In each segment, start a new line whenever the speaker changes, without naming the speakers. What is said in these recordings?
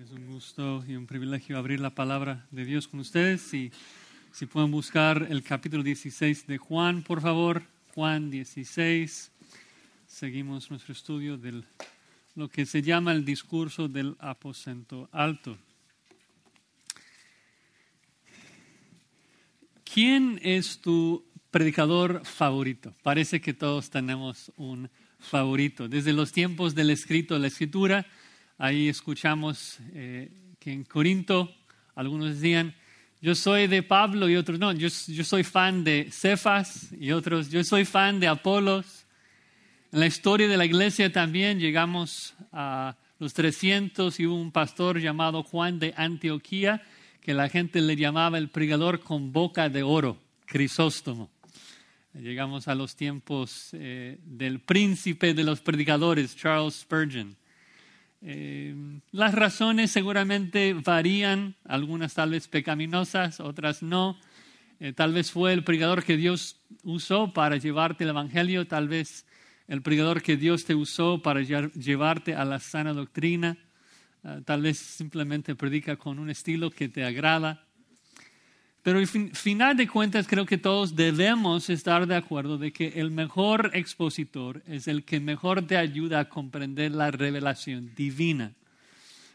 Es un gusto y un privilegio abrir la palabra de Dios con ustedes. Y si pueden buscar el capítulo 16 de Juan, por favor, Juan 16. Seguimos nuestro estudio de lo que se llama el discurso del aposento alto. ¿Quién es tu predicador favorito? Parece que todos tenemos un favorito. Desde los tiempos del escrito la escritura, Ahí escuchamos eh, que en Corinto algunos decían, yo soy de Pablo y otros no, yo, soy fan de Cefas y otros, yo soy fan de Apolos. En la historia de la iglesia también llegamos a los 300 y hubo un pastor llamado Juan de Antioquía que la gente le llamaba el pregador con boca de oro, Crisóstomo. Llegamos a los tiempos eh, del príncipe de los predicadores, Charles Spurgeon. Eh, las razones seguramente varían, algunas tal vez pecaminosas, otras no. Eh, tal vez fue el predicador que Dios usó para llevarte el Evangelio, tal vez el predicador que Dios te usó para llevarte a la sana doctrina, ah, tal vez simplemente predica con un estilo que te agrada. Pero al final de cuentas creo que todos debemos estar de acuerdo de que el mejor expositor es el que mejor te ayuda a comprender la revelación divina.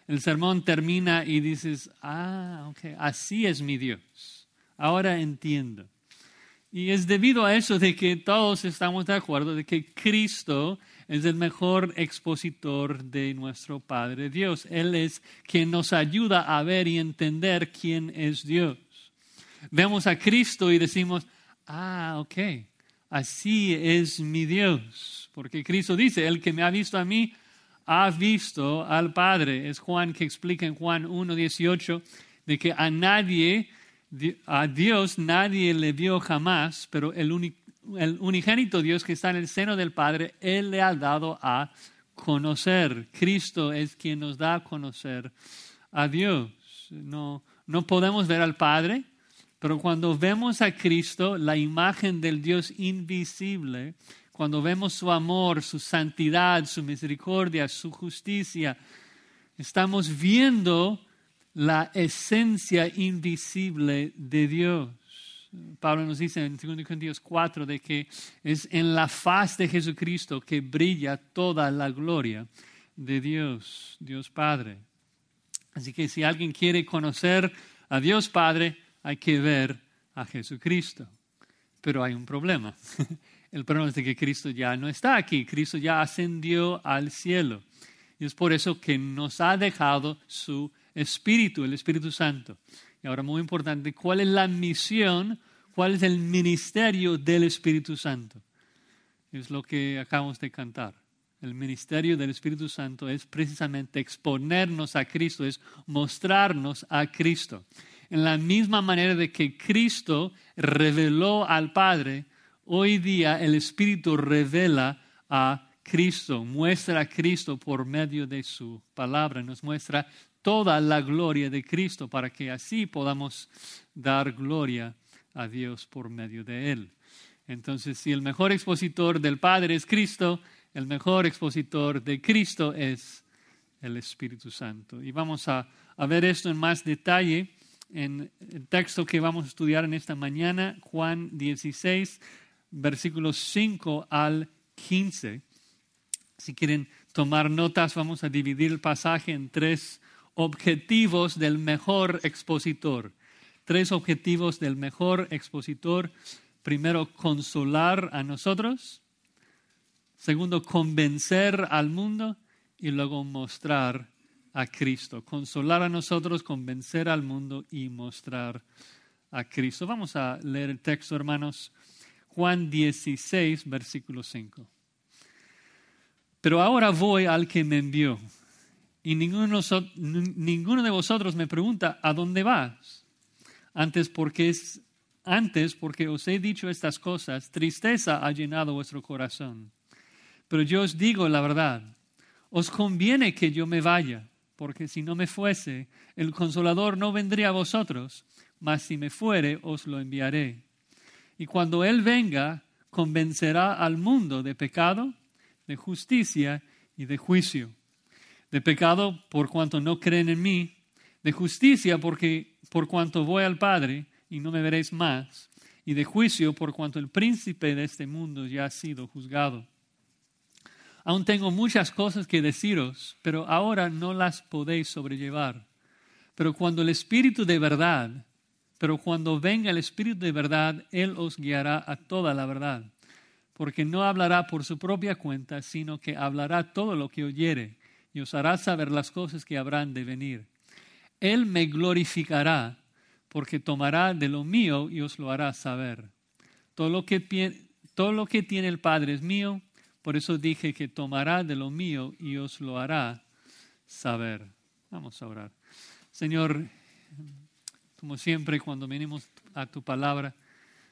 El sermón termina y dices, ah, ok, así es mi Dios. Ahora entiendo. Y es debido a eso de que todos estamos de acuerdo de que Cristo es el mejor expositor de nuestro Padre Dios. Él es quien nos ayuda a ver y entender quién es Dios vemos a Cristo y decimos, ah, ok, así es mi Dios. Porque Cristo dice, el que me ha visto a mí, ha visto al Padre. Es Juan que explica en Juan 1.18 de que a nadie, a Dios nadie le vio jamás, pero el, el unigénito Dios que está en el seno del Padre, Él le ha dado a conocer. Cristo es quien nos da a conocer a Dios. No, no podemos ver al Padre, pero cuando vemos a Cristo, la imagen del Dios invisible, cuando vemos su amor, su santidad, su misericordia, su justicia, estamos viendo la esencia invisible de Dios. Pablo nos dice en 2 Corintios 4 de que es en la faz de Jesucristo que brilla toda la gloria de Dios, Dios Padre. Así que si alguien quiere conocer a Dios Padre, hay que ver a Jesucristo. Pero hay un problema. El problema es de que Cristo ya no está aquí. Cristo ya ascendió al cielo. Y es por eso que nos ha dejado su Espíritu, el Espíritu Santo. Y ahora muy importante, ¿cuál es la misión? ¿Cuál es el ministerio del Espíritu Santo? Es lo que acabamos de cantar. El ministerio del Espíritu Santo es precisamente exponernos a Cristo, es mostrarnos a Cristo en la misma manera de que Cristo reveló al Padre, hoy día el Espíritu revela a Cristo, muestra a Cristo por medio de su palabra, nos muestra toda la gloria de Cristo para que así podamos dar gloria a Dios por medio de Él. Entonces, si el mejor expositor del Padre es Cristo, el mejor expositor de Cristo es el Espíritu Santo. Y vamos a, ver esto en más detalle en el texto que vamos a estudiar en esta mañana, Juan 16, versículos 5 al 15. Si quieren tomar notas, vamos a dividir el pasaje en tres objetivos del mejor expositor. Tres objetivos del mejor expositor. Primero, consolar a nosotros. Segundo, convencer al mundo. Y luego mostrar a Cristo, consolar a nosotros, convencer al mundo y mostrar a Cristo. Vamos a leer el texto, hermanos. Juan 16, versículo 5. Pero ahora voy al que me envió. Y ninguno, ninguno de vosotros me pregunta, ¿a dónde vas? Antes porque, es, antes porque os he dicho estas cosas, tristeza ha llenado vuestro corazón. Pero yo os digo la verdad, os conviene que yo me vaya porque si no me fuese, el consolador no vendría a vosotros, mas si me fuere, os lo enviaré. Y cuando Él venga, convencerá al mundo de pecado, de justicia y de juicio. de pecado por cuanto no creen en mí, de justicia porque por cuanto voy al Padre y no me veréis más, y de juicio por cuanto el príncipe de este mundo ya ha sido juzgado. Aún tengo muchas cosas que deciros, pero ahora no las podéis sobrellevar. Pero cuando el Espíritu de verdad, pero cuando venga el Espíritu de verdad, Él os guiará a toda la verdad, porque no hablará por su propia cuenta, sino que hablará todo lo que oyere y os hará saber las cosas que habrán de venir. Él me glorificará, porque tomará de lo mío y os lo hará saber. Todo lo que, todo lo que tiene el Padre es mío, por eso dije que tomará de lo mío y os lo hará saber. Vamos a orar. Señor, como siempre cuando venimos a tu palabra,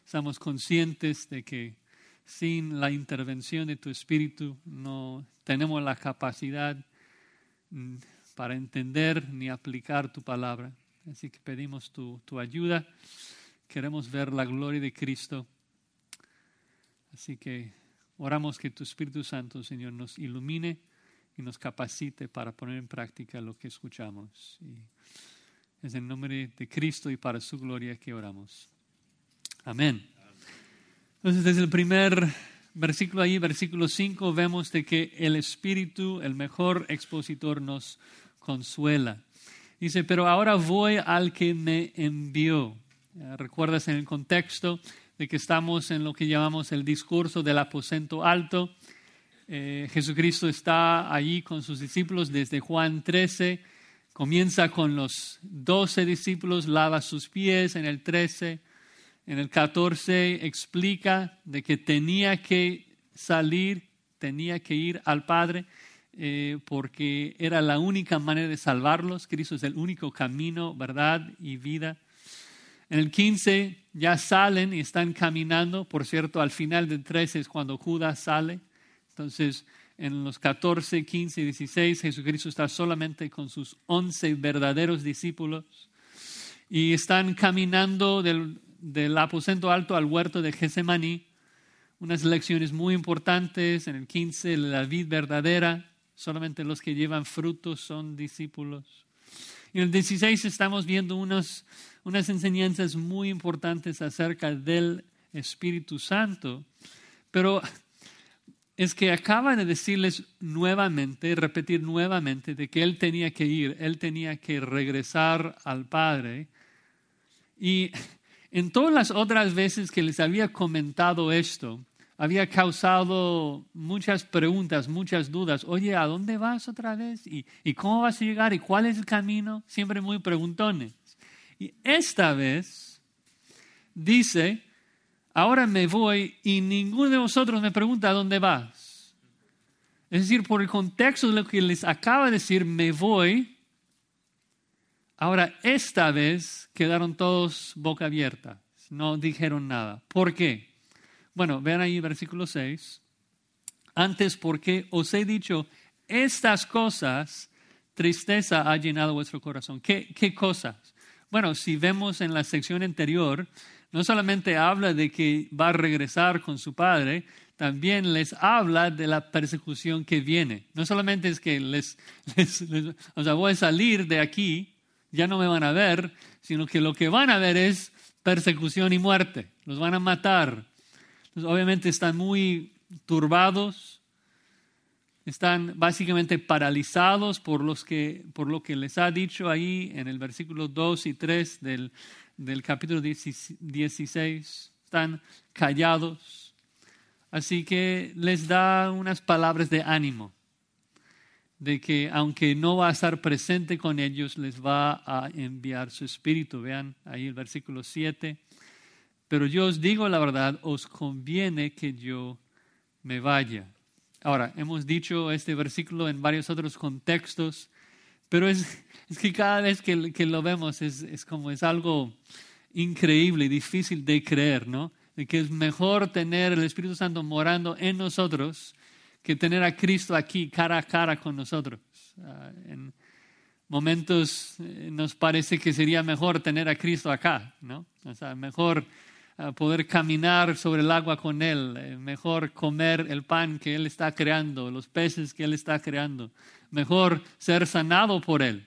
estamos conscientes de que sin la intervención de tu Espíritu no tenemos la capacidad mm, para entender ni aplicar tu palabra. Así que pedimos tu, tu ayuda. Queremos ver la gloria de Cristo. Así que oramos que tu Espíritu Santo, Señor, nos ilumine y nos capacite para poner en práctica lo que escuchamos. Y es en nombre de Cristo y para su gloria que oramos. Amén. Entonces, desde el primer versículo ahí, versículo 5, vemos de que el Espíritu, el mejor expositor, nos consuela. Dice, pero ahora voy al que me envió. Recuerdas en el contexto de que estamos en lo que llamamos el discurso del aposento alto. Eh, Jesucristo está allí con sus discípulos desde Juan 13. Comienza con los doce discípulos, lava sus pies en el 13. En el 14 explica de que tenía que salir, tenía que ir al Padre eh, porque era la única manera de salvarlos. Cristo es el único camino, verdad y vida. En el 15 ya salen y están caminando. Por cierto, al final del 13 es cuando Judas sale. Entonces, en los 14, 15 y 16, Jesucristo está solamente con sus 11 verdaderos discípulos. Y están caminando del, aposento alto al huerto de Getsemaní. Unas lecciones muy importantes. En el 15, la vid verdadera Solamente los que llevan frutos son discípulos. En el 16 estamos viendo unas, unas enseñanzas muy importantes acerca del Espíritu Santo, pero es que acaba de decirles nuevamente, repetir nuevamente, de que Él tenía que ir, Él tenía que regresar al Padre. Y en todas las otras veces que les había comentado esto, había causado muchas preguntas, muchas dudas. Oye, ¿a dónde vas otra vez? ¿Y, ¿Y, cómo vas a llegar? ¿Y cuál es el camino? Siempre muy preguntones. Y esta vez dice, ahora me voy y ninguno de vosotros me pregunta a dónde vas. Es decir, por el contexto de lo que les acaba de decir, me voy. Ahora, esta vez quedaron todos boca abierta. No dijeron nada. ¿Por qué? Bueno, vean ahí versículo 6. Antes porque os he dicho estas cosas, tristeza ha llenado vuestro corazón. ¿Qué, ¿Qué cosas? Bueno, si vemos en la sección anterior, no solamente habla de que va a regresar con su padre, también les habla de la persecución que viene. No solamente es que les, les, o sea, voy a salir de aquí, ya no me van a ver, sino que lo que van a ver es persecución y muerte. Los van a matar, obviamente están muy turbados, están básicamente paralizados por, los que, por lo que les ha dicho ahí en el versículo 2 y 3 del, del capítulo 16. Están callados. Así que les da unas palabras de ánimo, de que aunque no va a estar presente con ellos, les va a enviar su espíritu. Vean ahí el versículo 7. Pero yo os digo la verdad, os conviene que yo me vaya. Ahora, hemos dicho este versículo en varios otros contextos, pero es, es que cada vez que, que lo vemos es, es, como es algo increíble y difícil de creer, ¿no? De que es mejor tener el Espíritu Santo morando en nosotros que tener a Cristo aquí cara a cara con nosotros. Uh, en momentos eh, nos parece que sería mejor tener a Cristo acá, ¿no? O sea, mejor poder caminar sobre el agua con Él, eh, mejor comer el pan que Él está creando, los peces que Él está creando, mejor ser sanado por Él,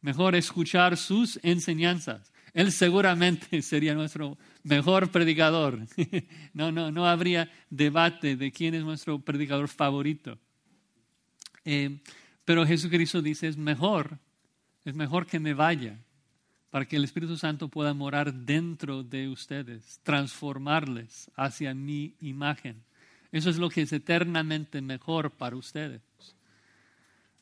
mejor escuchar sus enseñanzas. Él seguramente sería nuestro mejor predicador. No, no, no habría debate de quién es nuestro predicador favorito. Eh, pero Jesucristo dice, es mejor, es mejor que me vaya para que el Espíritu Santo pueda morar dentro de ustedes, transformarles hacia mi imagen. Eso es lo que es eternamente mejor para ustedes.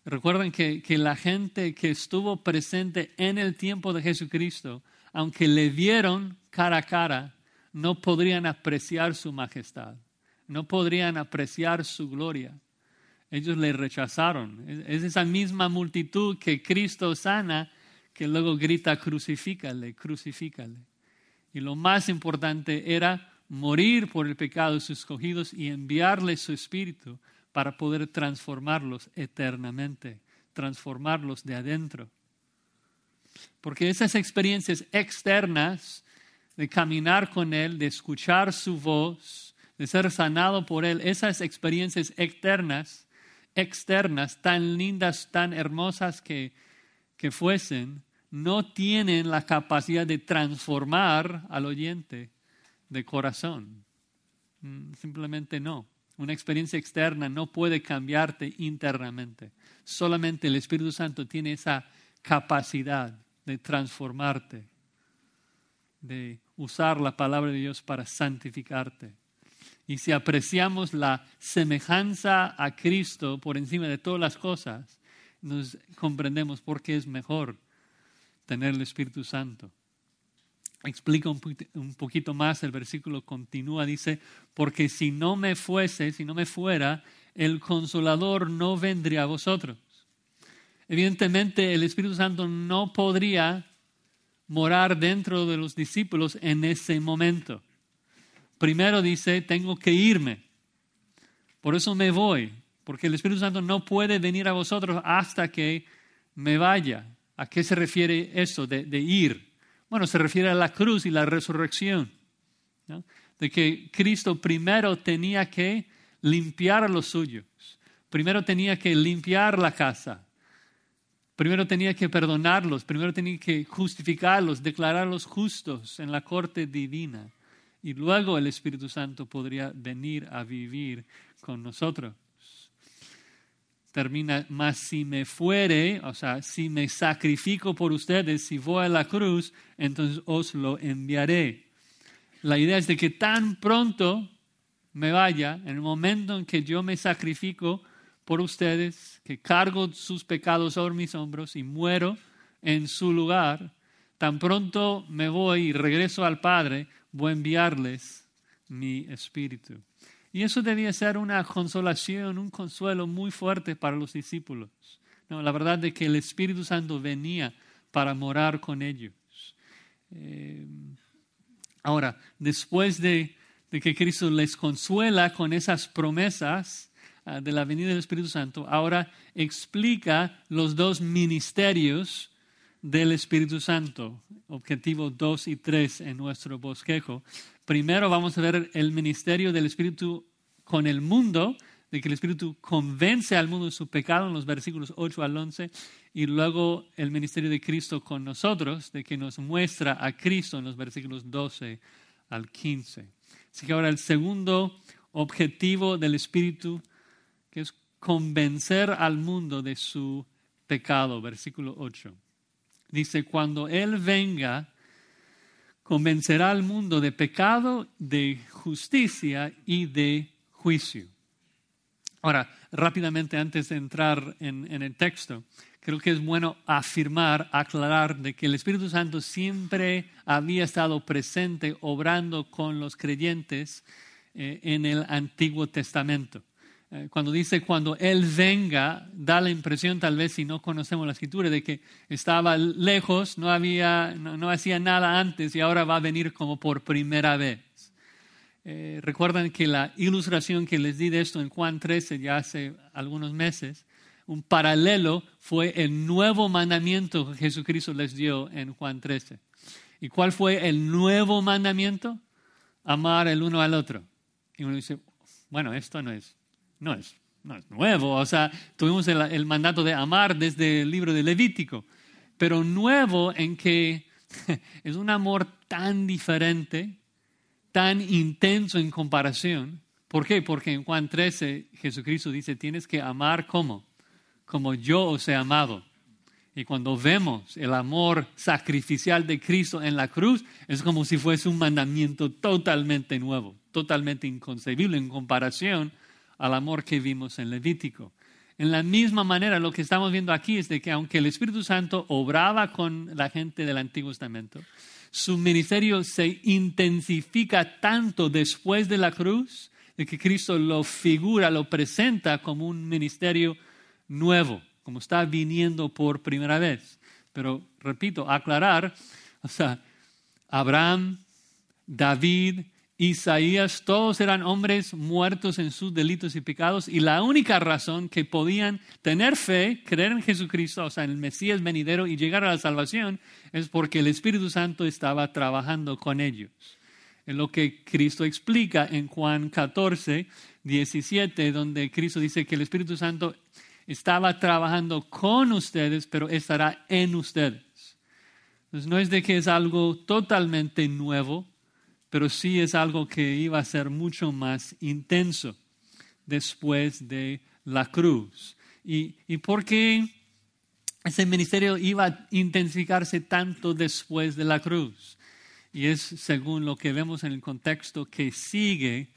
Recuerden que, que, la gente que estuvo presente en el tiempo de Jesucristo, aunque le vieron cara a cara, no podrían apreciar su majestad, no podrían apreciar su gloria. Ellos le rechazaron. Es esa misma multitud que Cristo sana que luego grita, crucifícale, crucifícale. Y lo más importante era morir por el pecado de sus escogidos y enviarle su espíritu para poder transformarlos eternamente, transformarlos de adentro. Porque esas experiencias externas de caminar con Él, de escuchar su voz, de ser sanado por Él, esas experiencias externas, externas, tan lindas, tan hermosas que, que fuesen, no tienen la capacidad de transformar al oyente de corazón. Mm, simplemente no. Una experiencia externa no puede cambiarte internamente. Solamente el Espíritu Santo tiene esa capacidad de transformarte, de usar la palabra de Dios para santificarte. Y si apreciamos la semejanza a Cristo por encima de todas las cosas, nos comprendemos por qué es mejor tener el Espíritu Santo. Explica un poquito más, el versículo continúa, dice, porque si no me fuese, si no me fuera, el consolador no vendría a vosotros. Evidentemente el Espíritu Santo no podría morar dentro de los discípulos en ese momento. Primero dice, tengo que irme. Por eso me voy, porque el Espíritu Santo no puede venir a vosotros hasta que me vaya. ¿A qué se refiere eso de, ir? Bueno, se refiere a la cruz y la resurrección. De que Cristo primero tenía que limpiar los suyos. Primero tenía que limpiar la casa. Primero tenía que perdonarlos. Primero tenía que justificarlos, declararlos justos en la corte divina. Y luego el Espíritu Santo podría venir a vivir con nosotros termina, más si me fuere, o sea, si me sacrifico por ustedes, si voy a la cruz, entonces os lo enviaré. La idea es de que tan pronto me vaya, en el momento en que yo me sacrifico por ustedes, que cargo sus pecados sobre mis hombros y muero en su lugar, tan pronto me voy y regreso al Padre, voy a enviarles mi espíritu. Y eso debía ser una consolación, un consuelo muy fuerte para los discípulos. No, la verdad de que el Espíritu Santo venía para morar con ellos. Eh, ahora, después de, que Cristo les consuela con esas promesas ah, de la venida del Espíritu Santo, ahora explica los dos ministerios del Espíritu Santo, objetivo 2 y 3 en nuestro bosquejo. Primero vamos a ver el ministerio del Espíritu con el mundo, de que el Espíritu convence al mundo de su pecado en los versículos 8 al 11, y luego el ministerio de Cristo con nosotros, de que nos muestra a Cristo en los versículos 12 al 15. Así que ahora el segundo objetivo del Espíritu, que es convencer al mundo de su pecado, versículo 8. Dice, cuando Él venga, convencerá al mundo de pecado, de justicia y de juicio. Ahora, rápidamente antes de entrar en, el texto, creo que es bueno afirmar, aclarar de que el Espíritu Santo siempre había estado presente obrando con los creyentes eh, en el Antiguo Testamento. Eh, cuando dice cuando Él venga, da la impresión tal vez si no conocemos la escritura de que estaba lejos, no, había, no, hacía nada antes y ahora va a venir como por primera vez. Eh, recuerdan que la ilustración que les di de esto en Juan 13 ya hace algunos meses, un paralelo fue el nuevo mandamiento que Jesucristo les dio en Juan 13. ¿Y cuál fue el nuevo mandamiento? amar el uno al otro. Y uno dice, bueno, esto no es, no es, no es nuevo. O sea, tuvimos el, el mandato de amar desde el libro de Levítico, pero nuevo en que es un amor tan diferente, tan intenso en comparación. ¿Por qué? Porque en Juan 13 Jesucristo dice, tienes que amar como, como yo os he amado. Y cuando vemos el amor sacrificial de Cristo en la cruz, es como si fuese un mandamiento totalmente nuevo, totalmente inconcebible en comparación al amor que vimos en Levítico. En la misma manera, lo que estamos viendo aquí es de que aunque el Espíritu Santo obraba con la gente del Antiguo Testamento, su ministerio se intensifica tanto después de la cruz, de que Cristo lo figura, lo presenta como un ministerio nuevo como está viniendo por primera vez. Pero repito, aclarar, o sea, Abraham, David, Isaías, todos eran hombres muertos en sus delitos y pecados y la única razón que podían tener fe, creer en Jesucristo, o sea, en el Mesías venidero y llegar a la salvación, es porque el Espíritu Santo estaba trabajando con ellos. Es lo que Cristo explica en Juan 14, 17, donde Cristo dice que el Espíritu Santo estaba trabajando con ustedes, pero estará en ustedes. Entonces no es de que es algo totalmente nuevo, pero sí es algo que iba a ser mucho más intenso después de la cruz. ¿Y, y por qué ese ministerio iba a intensificarse tanto después de la cruz? Y es según lo que vemos en el contexto que sigue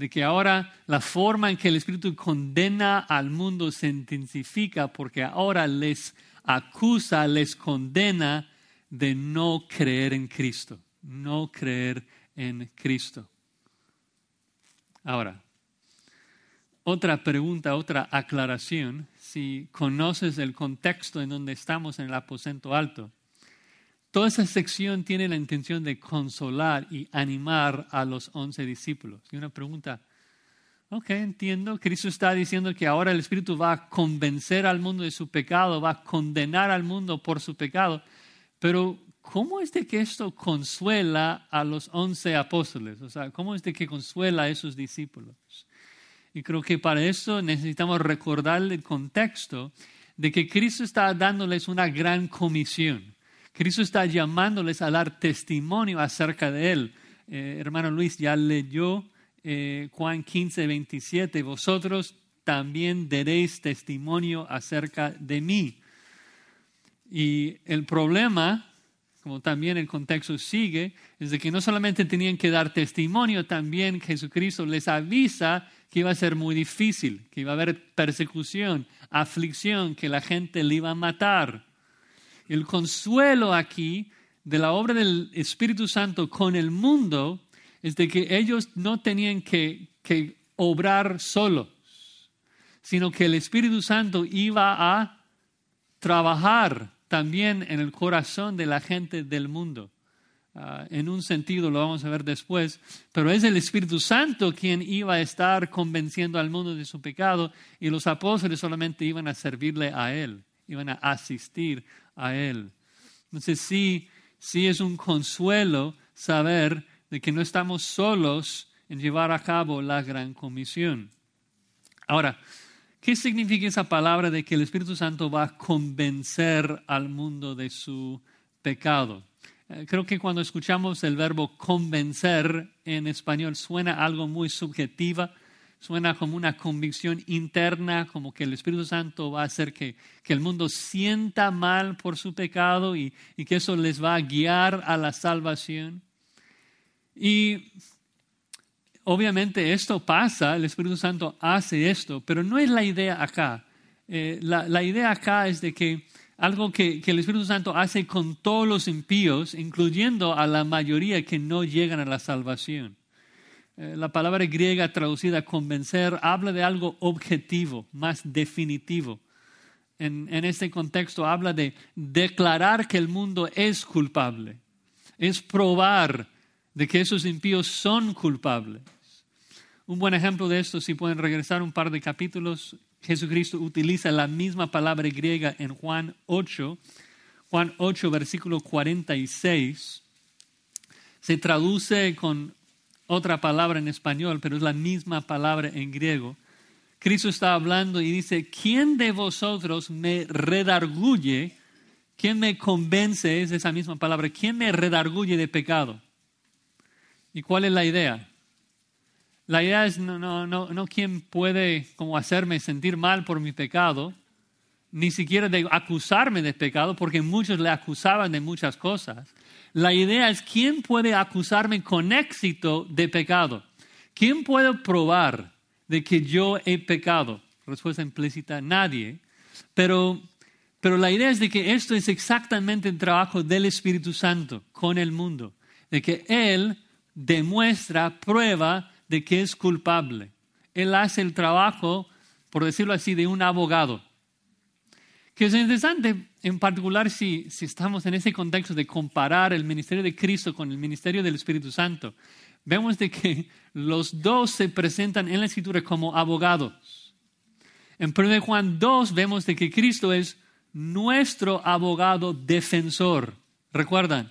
de que ahora la forma en que el Espíritu condena al mundo se intensifica porque ahora les acusa, les condena de no creer en Cristo, no creer en Cristo. Ahora, otra pregunta, otra aclaración, si conoces el contexto en donde estamos en el aposento alto, Toda esa sección tiene la intención de consolar y animar a los once discípulos. Y una pregunta, ok, entiendo, Cristo está diciendo que ahora el Espíritu va a convencer al mundo de su pecado, va a condenar al mundo por su pecado, pero ¿cómo es de que esto consuela a los once apóstoles? O sea, ¿cómo es de que consuela a esos discípulos? Y creo que para eso necesitamos recordar el contexto de que Cristo está dándoles una gran comisión. Cristo está llamándoles a dar testimonio acerca de Él. Eh, hermano Luis ya leyó eh, Juan 15, 27, vosotros también daréis testimonio acerca de mí. Y el problema, como también el contexto sigue, es de que no solamente tenían que dar testimonio, también Jesucristo les avisa que iba a ser muy difícil, que iba a haber persecución, aflicción, que la gente le iba a matar. El consuelo aquí de la obra del Espíritu Santo con el mundo es de que ellos no tenían que, obrar solos, sino que el Espíritu Santo iba a trabajar también en el corazón de la gente del mundo. Ah, en un sentido lo vamos a ver después, pero es el Espíritu Santo quien iba a estar convenciendo al mundo de su pecado y los apóstoles solamente iban a servirle a Él, iban a asistir a Él. Entonces sí, sí es un consuelo saber de que no estamos solos en llevar a cabo la gran comisión. Ahora, ¿qué significa esa palabra de que el Espíritu Santo va a convencer al mundo de su pecado? Eh, creo que cuando escuchamos el verbo convencer en español suena algo muy subjetiva, suena como una convicción interna, como que el Espíritu Santo va a hacer que, que el mundo sienta mal por su pecado y, y, que eso les va a guiar a la salvación. Y obviamente esto pasa, el Espíritu Santo hace esto, pero no es la idea acá. Eh, la, la, idea acá es de que algo que, que el Espíritu Santo hace con todos los impíos, incluyendo a la mayoría que no llegan a la salvación. Eh, la palabra griega traducida convencer habla de algo objetivo, más definitivo. En, en, este contexto habla de declarar que el mundo es culpable, es probar de que esos impíos son culpables. Un buen ejemplo de esto, si pueden regresar un par de capítulos, Jesucristo utiliza la misma palabra griega en Juan 8, Juan 8, versículo 46. Se traduce con otra palabra en español, pero es la misma palabra en griego. Cristo está hablando y dice, ¿quién de vosotros me redarguye? ¿Quién me convence? Es esa misma palabra. ¿Quién me redarguye de pecado? ¿Y cuál es la idea? La idea es no, no, no, no quién puede como hacerme sentir mal por mi pecado, ni siquiera de acusarme de pecado, porque muchos le acusaban de muchas cosas. La idea es quién puede acusarme con éxito de pecado. ¿Quién puede probar de que yo he pecado? Respuesta implícita, nadie. Pero, pero la idea es de que esto es exactamente el trabajo del Espíritu Santo con el mundo, de que Él demuestra, prueba de que es culpable. Él hace el trabajo, por decirlo así, de un abogado que es interesante, en particular si, si estamos en ese contexto de comparar el ministerio de Cristo con el ministerio del Espíritu Santo, vemos de que los dos se presentan en la Escritura como abogados. En 1 Juan 2 vemos de que Cristo es nuestro abogado defensor. ¿Recuerdan?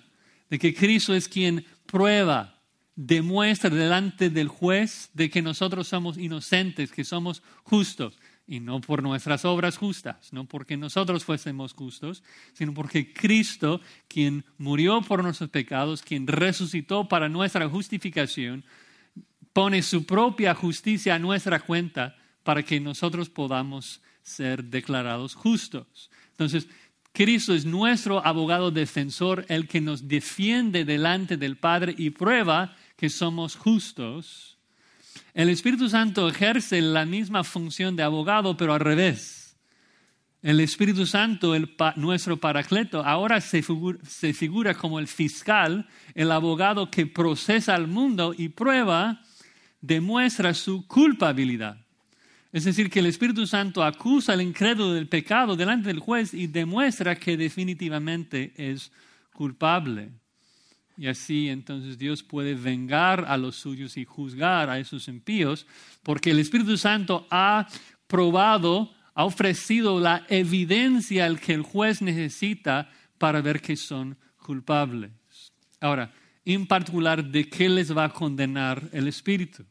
De que Cristo es quien prueba, demuestra delante del juez de que nosotros somos inocentes, que somos justos y no por nuestras obras justas, no porque nosotros fuésemos justos, sino porque Cristo, quien murió por nuestros pecados, quien resucitó para nuestra justificación, pone su propia justicia a nuestra cuenta para que nosotros podamos ser declarados justos. Entonces, Cristo es nuestro abogado defensor, el que nos defiende delante del Padre y prueba que somos justos el Espíritu Santo ejerce la misma función de abogado, pero al revés. El Espíritu Santo, nuestro paracleto, ahora se figura, como el fiscal, el abogado que procesa al mundo y prueba, demuestra su culpabilidad. Es decir, que el Espíritu Santo acusa al incrédulo del pecado delante del juez y demuestra que definitivamente es culpable. Y así entonces Dios puede vengar a los suyos y juzgar a esos impíos, porque el Espíritu Santo ha probado, ha ofrecido la evidencia al que el juez necesita para ver que son culpables. Ahora, en particular, ¿de qué les va a condenar el Espíritu?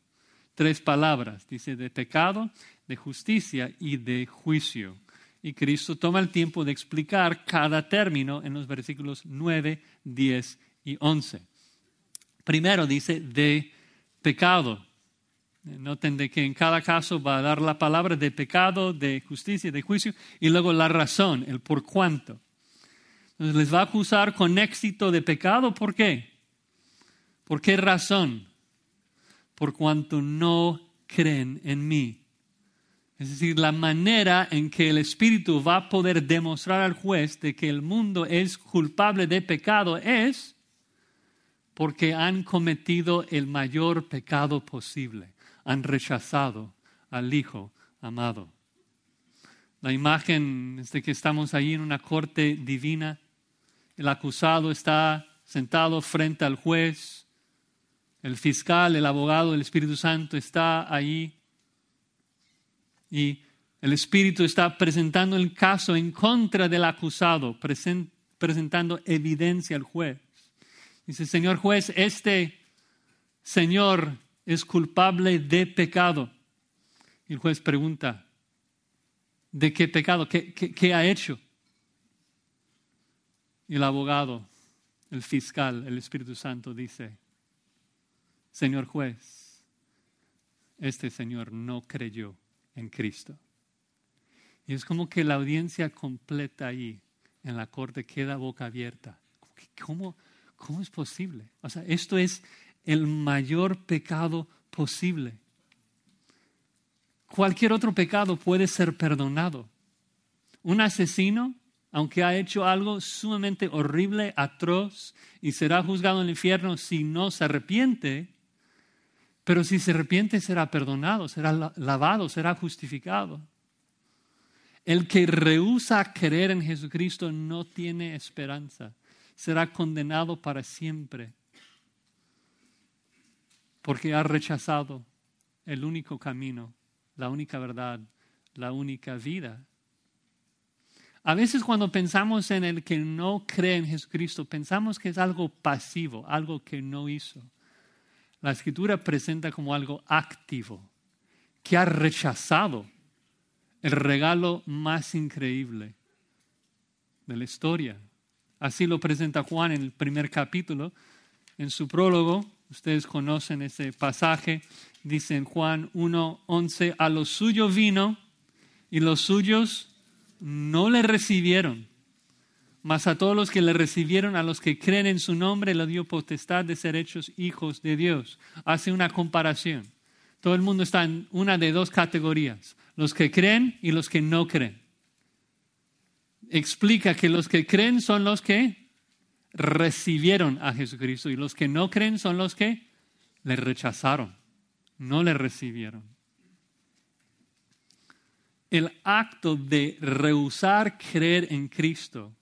Tres palabras, dice, de pecado, de justicia y de juicio. Y Cristo toma el tiempo de explicar cada término en los versículos 9, 10 y 11. Primero dice de pecado. Noten de que en cada caso va a dar la palabra de pecado, de justicia, de juicio, y luego la razón, el por cuánto. Entonces les va a acusar con éxito de pecado. ¿Por qué? ¿Por qué razón? Por cuanto no creen en mí. Es decir, la manera en que el Espíritu va a poder demostrar al juez de que el mundo es culpable de pecado es porque han cometido el mayor pecado posible, han rechazado al Hijo amado. La imagen es de que estamos ahí en una corte divina, el acusado está sentado frente al juez, el fiscal, el abogado, el Espíritu Santo está ahí y el Espíritu está presentando el caso en contra del acusado, presentando evidencia al juez. Dice, Señor juez, este Señor es culpable de pecado. Y el juez pregunta, ¿de qué pecado? ¿Qué, qué ha hecho? Y el abogado, el fiscal, el Espíritu Santo dice, Señor juez, este Señor no creyó en Cristo. Y es como que la audiencia completa ahí en la corte queda boca abierta. ¿Cómo, ¿Cómo es posible? O sea, esto es el mayor pecado posible. Cualquier otro pecado puede ser perdonado. Un asesino, aunque ha hecho algo sumamente horrible, atroz, y será juzgado en el infierno si no se arrepiente, pero si se arrepiente será perdonado, será lavado, será justificado. El que rehúsa creer en Jesucristo no tiene esperanza será condenado para siempre, porque ha rechazado el único camino, la única verdad, la única vida. A veces cuando pensamos en el que no cree en Jesucristo, pensamos que es algo pasivo, algo que no hizo. la escritura presenta como algo activo, que ha rechazado el regalo más increíble de la historia. Así lo presenta Juan en el primer capítulo. En su prólogo, ustedes conocen ese pasaje, dice en Juan 1.11, a los suyos vino y los suyos no le recibieron. Mas a todos los que le recibieron, a los que creen en su nombre, le dio potestad de ser hechos hijos de Dios. Hace una comparación. Todo el mundo está en una de dos categorías, los que creen y los que no creen. Explica que los que creen son los que recibieron a Jesucristo y los que no creen son los que le rechazaron, no le recibieron. El acto de rehusar creer en Cristo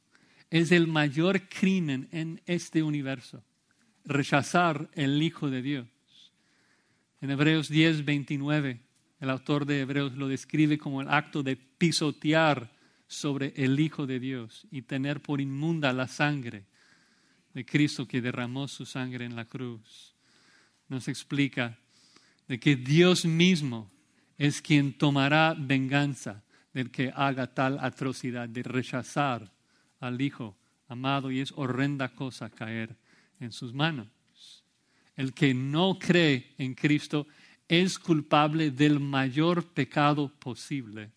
es el mayor crimen en este universo, rechazar el Hijo de Dios. En Hebreos 10, 29, el autor de Hebreos lo describe como el acto de pisotear sobre el Hijo de Dios y tener por inmunda la sangre de Cristo que derramó su sangre en la cruz. Nos explica de que Dios mismo es quien tomará venganza del que haga tal atrocidad de rechazar al Hijo amado y es horrenda cosa caer en sus manos. El que no cree en Cristo es culpable del mayor pecado posible.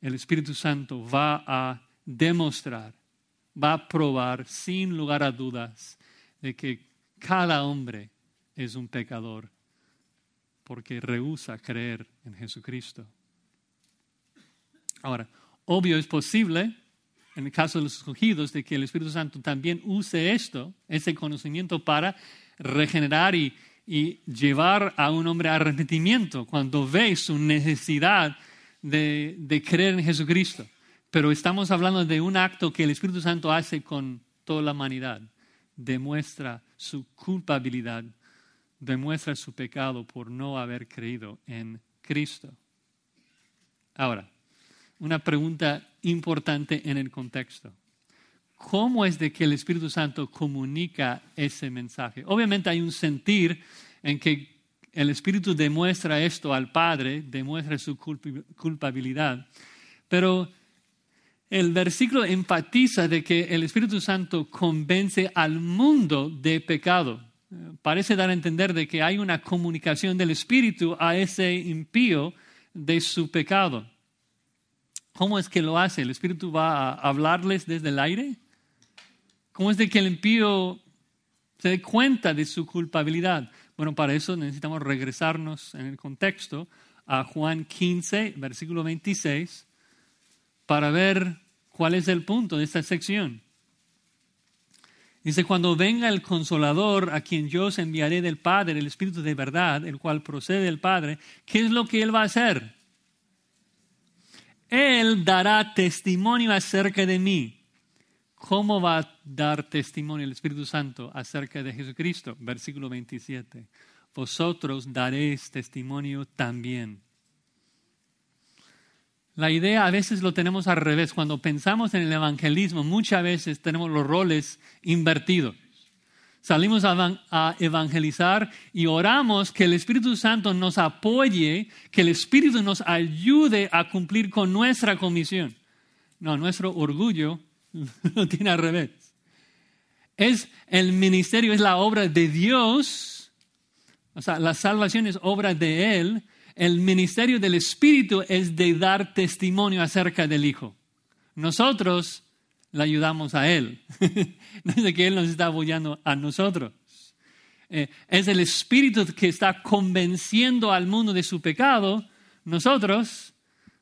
El Espíritu Santo va a demostrar, va a probar sin lugar a dudas de que cada hombre es un pecador porque rehúsa creer en Jesucristo. Ahora, obvio es posible en el caso de los escogidos, de que el Espíritu Santo también use esto, ese conocimiento para regenerar y, llevar a un hombre a arrepentimiento cuando ve su necesidad de, creer en Jesucristo. Pero estamos hablando de un acto que el Espíritu Santo hace con toda la humanidad. Demuestra su culpabilidad, demuestra su pecado por no haber creído en Cristo. Ahora, una pregunta importante en el contexto. ¿Cómo es de que el Espíritu Santo comunica ese mensaje? Obviamente hay un sentir en que el Espíritu demuestra esto al Padre, demuestra su culpabilidad, pero el versículo enfatiza de que el Espíritu Santo convence al mundo de pecado. Parece dar a entender de que hay una comunicación del Espíritu a ese impío de su pecado. ¿Cómo es que lo hace? ¿El Espíritu va a hablarles desde el aire? ¿Cómo es de que el impío se dé cuenta de su culpabilidad? Bueno, para eso necesitamos regresarnos en el contexto a Juan 15, versículo 26, para ver cuál es el punto de esta sección. Dice, cuando venga el consolador a quien yo os enviaré del Padre, el Espíritu de verdad, el cual procede del Padre, ¿qué es lo que Él va a hacer? Él dará testimonio acerca de mí. ¿Cómo va a dar testimonio el Espíritu Santo acerca de Jesucristo? Versículo 27. Vosotros daréis testimonio también. La idea a veces lo tenemos al revés. Cuando pensamos en el evangelismo, muchas veces tenemos los roles invertidos. Salimos a evangelizar y oramos que el Espíritu Santo nos apoye, que el Espíritu nos ayude a cumplir con nuestra comisión. No, nuestro orgullo lo tiene al revés. Es el ministerio, es la obra de Dios. O sea, la salvación es obra de Él. El ministerio del Espíritu es de dar testimonio acerca del Hijo. Nosotros le ayudamos a Él. no es de que Él nos está apoyando a nosotros. Eh, es el Espíritu que está convenciendo al mundo de su pecado. Nosotros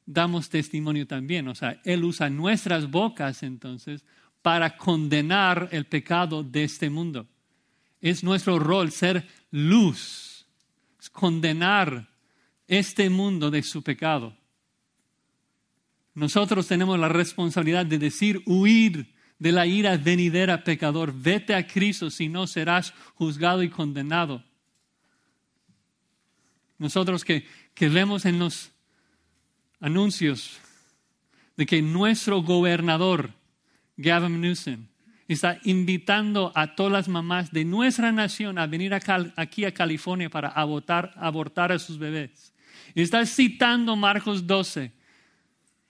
damos testimonio también. O sea, Él usa nuestras bocas entonces para condenar el pecado de este mundo. Es nuestro rol ser luz, condenar este mundo de su pecado. Nosotros tenemos la responsabilidad de decir, huir de la ira venidera pecador, vete a Cristo, si no serás juzgado y condenado. Nosotros que, que vemos en los anuncios de que nuestro gobernador, Gavin Newsom, está invitando a todas las mamás de nuestra nación a venir aquí a California para abortar, a sus bebés. Está citando Marcos 12,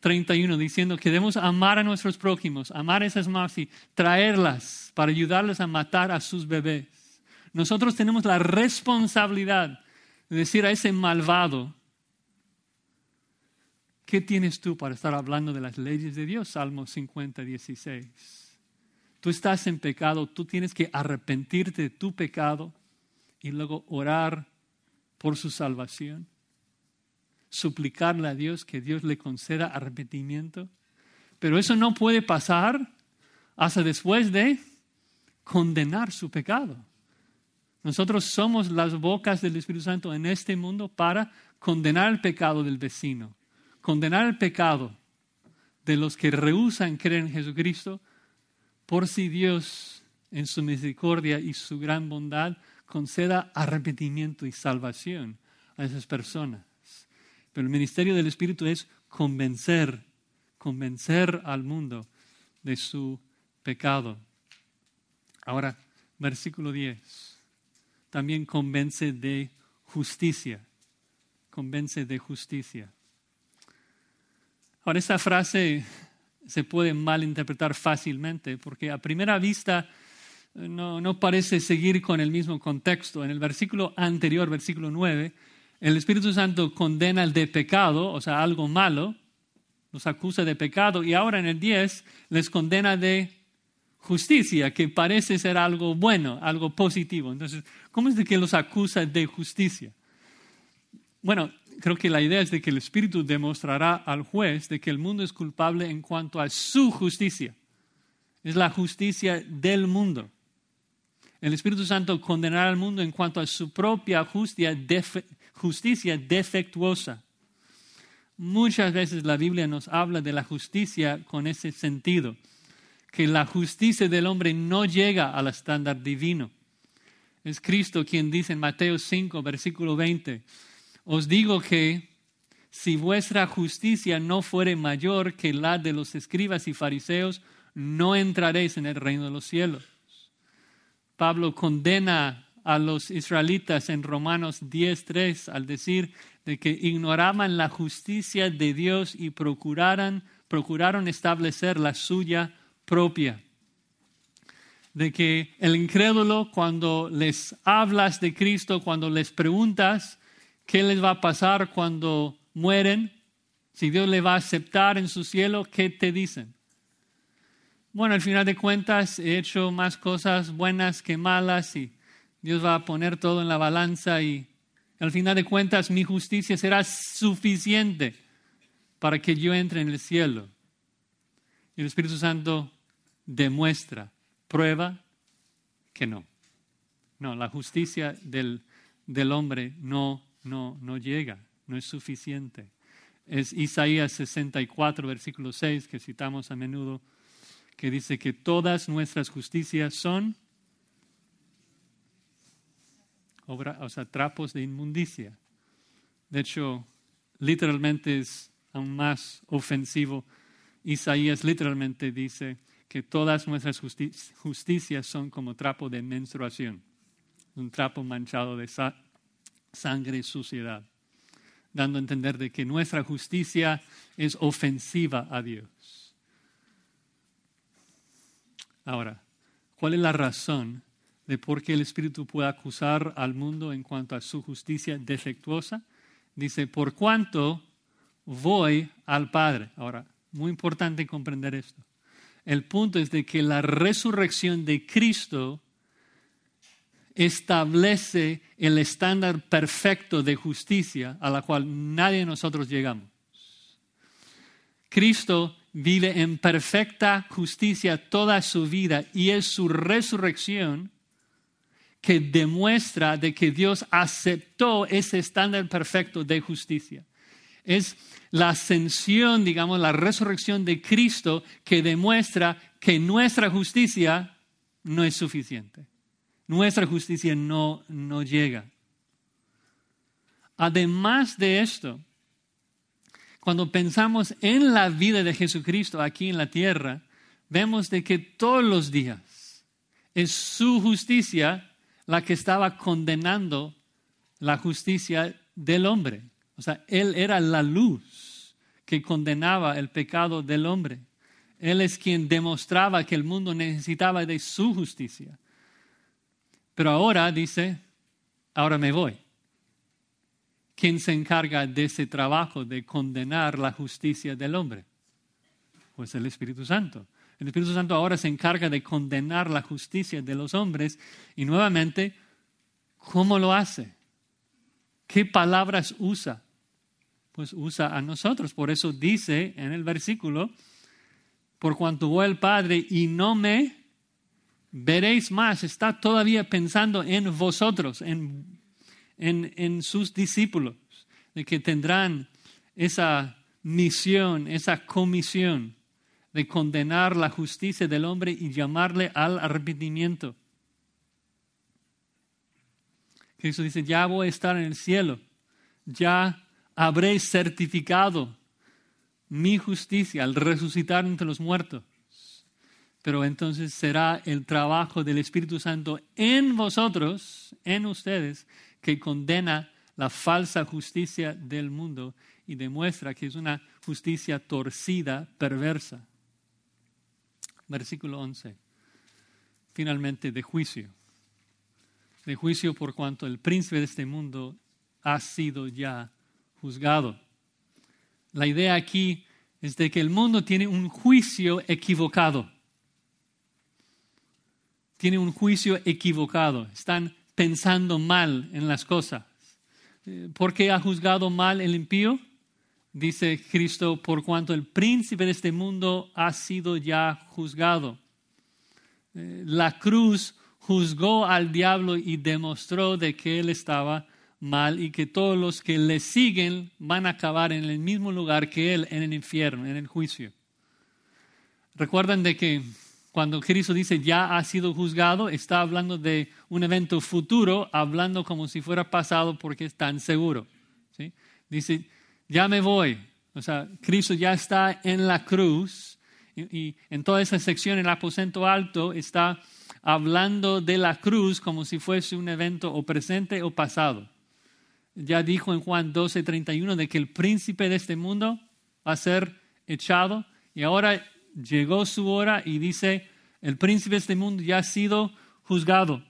31, diciendo que debemos amar a nuestros prójimos, amar a esas mamás y traerlas para ayudarles a matar a sus bebés. Nosotros tenemos la responsabilidad de decir a ese malvado, ¿qué tienes tú para estar hablando de las leyes de Dios? Salmo 50, 16 tú estás en pecado, tú tienes que arrepentirte de tu pecado y luego orar por su salvación. Suplicarle a Dios que Dios le conceda arrepentimiento. Pero eso no puede pasar hasta después de condenar su pecado. Nosotros somos las bocas del Espíritu Santo en este mundo para condenar el pecado del vecino, condenar el pecado de los que rehusan creer en Jesucristo por si Dios, en su misericordia y su gran bondad, conceda arrepentimiento y salvación a esas personas. Pero el ministerio del Espíritu es convencer, convencer al mundo de su pecado. Ahora, versículo 10. También convence de justicia. Convence de justicia. Ahora, esta frase se puede malinterpretar fácilmente, porque a primera vista eh, no, no, parece seguir con el mismo contexto. En el versículo anterior, versículo 9, el Espíritu Santo condena el de pecado, o sea, algo malo, los acusa de pecado, y ahora en el 10 les condena de justicia, que parece ser algo bueno, algo positivo. Entonces, ¿cómo es de que los acusa de justicia? Bueno, creo que la idea es de que el Espíritu demostrará al juez de que el mundo es culpable en cuanto a su justicia. Es la justicia del mundo. El Espíritu Santo condenará al mundo en cuanto a su propia justicia, justicia defectuosa. Muchas veces la Biblia nos habla de la justicia con ese sentido, que la justicia del hombre no llega al estándar divino. Es Cristo quien dice en Mateo 5, versículo 20, os digo que si vuestra justicia no fuere mayor que la de los escribas y fariseos, no entraréis en el reino de los cielos. Pablo condena a los israelitas en Romanos 10:3 al decir de que ignoraban la justicia de Dios y procuraron, procuraron establecer la suya propia. De que el incrédulo cuando les hablas de Cristo, cuando les preguntas, ¿Qué les va a pasar cuando mueren? Si Dios le va a aceptar en su cielo, ¿qué te dicen? Bueno, al final de cuentas he hecho más cosas buenas que malas y Dios va a poner todo en la balanza y al final de cuentas mi justicia será suficiente para que yo entre en el cielo. Y el Espíritu Santo demuestra, prueba que no. No, la justicia del, del hombre no no, no llega, no es suficiente. Es Isaías 64, versículo 6, que citamos a menudo, que dice que todas nuestras justicias son obra, o sea, trapos de inmundicia. De hecho, literalmente es aún más ofensivo. Isaías literalmente dice que todas nuestras justicias son como trapo de menstruación, un trapo manchado de, sangre y suciedad, dando a entender de que nuestra justicia es ofensiva a Dios. Ahora, ¿cuál es la razón de por qué el Espíritu puede acusar al mundo en cuanto a su justicia defectuosa? Dice, por cuanto voy al Padre. Ahora, muy importante comprender esto. El punto es de que la resurrección de Cristo establece el estándar perfecto de justicia a la cual nadie de nosotros llegamos. Cristo vive en perfecta justicia toda su vida y es su resurrección que demuestra de que Dios aceptó ese estándar perfecto de justicia. Es la ascensión, digamos, la resurrección de Cristo que demuestra que nuestra justicia no es suficiente nuestra justicia no, no llega. Además de esto, cuando pensamos en la vida de Jesucristo aquí en la tierra, vemos de que todos los días es su justicia la que estaba condenando la justicia del hombre. O sea, Él era la luz que condenaba el pecado del hombre. Él es quien demostraba que el mundo necesitaba de su justicia. Pero ahora dice, ahora me voy. ¿Quién se encarga de ese trabajo de condenar la justicia del hombre? Pues el Espíritu Santo. El Espíritu Santo ahora se encarga de condenar la justicia de los hombres y nuevamente, ¿cómo lo hace? ¿Qué palabras usa? Pues usa a nosotros. Por eso dice en el versículo, por cuanto voy al Padre y no me veréis más, está todavía pensando en vosotros, en, en, sus discípulos, de que tendrán esa misión, esa comisión de condenar la justicia del hombre y llamarle al arrepentimiento. Jesús dice, ya voy a estar en el cielo, ya habréis certificado mi justicia al resucitar entre los muertos. Pero entonces será el trabajo del Espíritu Santo en vosotros, en ustedes, que condena la falsa justicia del mundo y demuestra que es una justicia torcida, perversa. Versículo 11. Finalmente, de juicio de juicio por cuanto el príncipe de este mundo ha sido ya juzgado. La idea aquí es de que el mundo tiene un juicio equivocado. Tiene un juicio equivocado. Están pensando mal en las cosas. ¿Por qué ha juzgado mal el impío? Dice Cristo, por cuanto el príncipe de este mundo ha sido ya juzgado. Eh, la cruz juzgó al diablo y demostró de que él estaba mal y que todos los que le siguen van a acabar en el mismo lugar que él, en el infierno, en el juicio. Recuerdan de que cuando Cristo dice ya ha sido juzgado, está hablando de un evento futuro, hablando como si fuera pasado porque es tan seguro. ¿sí? Dice, ya me voy. O sea, Cristo ya está en la cruz y, y en toda esa sección, el aposento alto, está hablando de la cruz como si fuese un evento o presente o pasado. Ya dijo en Juan 12, 31 de que el príncipe de este mundo va a ser echado y ahora llegó su hora y dice, el príncipe de este mundo ya ha sido juzgado.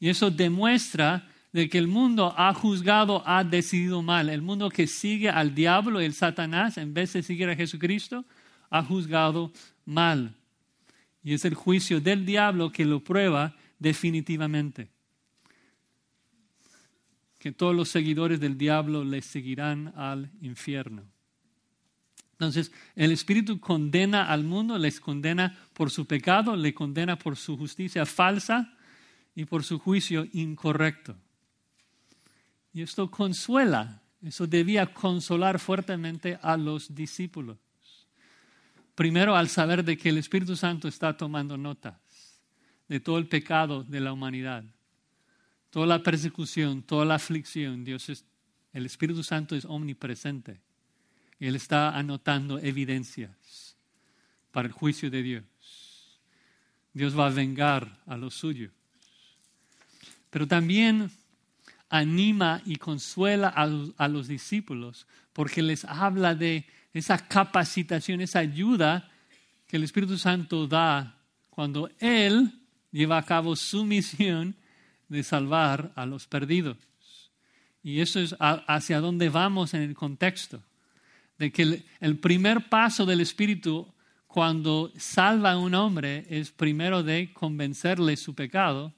Y eso demuestra de que el mundo ha juzgado, ha decidido mal. El mundo que sigue al diablo, el Satanás, en vez de seguir a Jesucristo, ha juzgado mal. Y es el juicio del diablo que lo prueba definitivamente. Que todos los seguidores del diablo le seguirán al infierno. Entonces, el Espíritu condena al mundo, les condena por su pecado, le condena por su justicia falsa y por su juicio incorrecto. Y esto consuela, eso debía consolar fuertemente a los discípulos. Primero al saber de que el Espíritu Santo está tomando notas de todo el pecado de la humanidad, toda la persecución, toda la aflicción. Dios es, el Espíritu Santo es omnipresente. Él está anotando evidencias para el juicio de Dios. Dios va a vengar a los suyos. Pero también anima y consuela a los discípulos porque les habla de esa capacitación, esa ayuda que el Espíritu Santo da cuando Él lleva a cabo su misión de salvar a los perdidos. Y eso es hacia dónde vamos en el contexto. De que el, primer paso del Espíritu cuando salva a un hombre es primero de convencerle su pecado